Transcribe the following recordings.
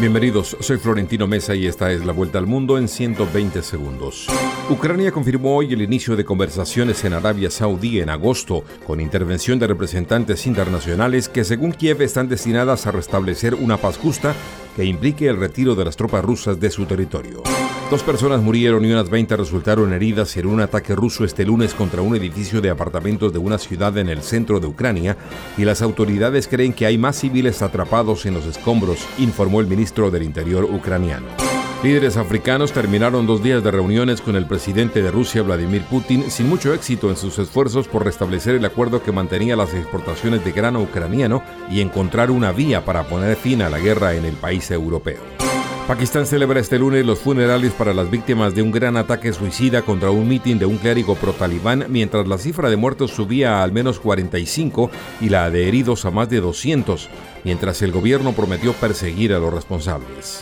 Bienvenidos, soy Florentino Mesa y esta es la vuelta al mundo en 120 segundos. Ucrania confirmó hoy el inicio de conversaciones en Arabia Saudí en agosto, con intervención de representantes internacionales que según Kiev están destinadas a restablecer una paz justa que implique el retiro de las tropas rusas de su territorio. Dos personas murieron y unas 20 resultaron heridas en un ataque ruso este lunes contra un edificio de apartamentos de una ciudad en el centro de Ucrania y las autoridades creen que hay más civiles atrapados en los escombros, informó el ministro del Interior ucraniano. Líderes africanos terminaron dos días de reuniones con el presidente de Rusia, Vladimir Putin, sin mucho éxito en sus esfuerzos por restablecer el acuerdo que mantenía las exportaciones de grano ucraniano y encontrar una vía para poner fin a la guerra en el país europeo. Pakistán celebra este lunes los funerales para las víctimas de un gran ataque suicida contra un mitin de un clérigo pro-talibán, mientras la cifra de muertos subía a al menos 45 y la de heridos a más de 200, mientras el gobierno prometió perseguir a los responsables.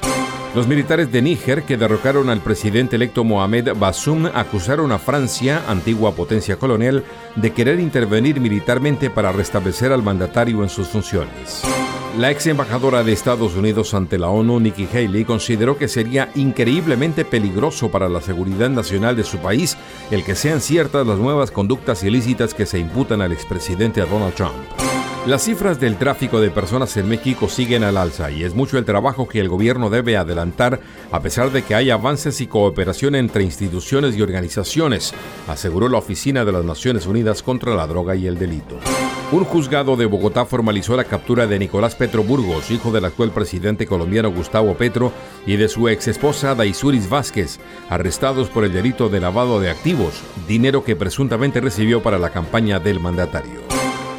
Los militares de Níger, que derrocaron al presidente electo Mohamed Bassoum, acusaron a Francia, antigua potencia colonial, de querer intervenir militarmente para restablecer al mandatario en sus funciones. La ex embajadora de Estados Unidos ante la ONU, Nikki Haley, consideró que sería increíblemente peligroso para la seguridad nacional de su país el que sean ciertas las nuevas conductas ilícitas que se imputan al expresidente Donald Trump. Las cifras del tráfico de personas en México siguen al alza y es mucho el trabajo que el gobierno debe adelantar a pesar de que hay avances y cooperación entre instituciones y organizaciones, aseguró la Oficina de las Naciones Unidas contra la Droga y el Delito. Un juzgado de Bogotá formalizó la captura de Nicolás Petro Burgos, hijo del actual presidente colombiano Gustavo Petro, y de su ex esposa Daisuris Vázquez, arrestados por el delito de lavado de activos, dinero que presuntamente recibió para la campaña del mandatario.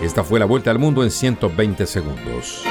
Esta fue la vuelta al mundo en 120 segundos.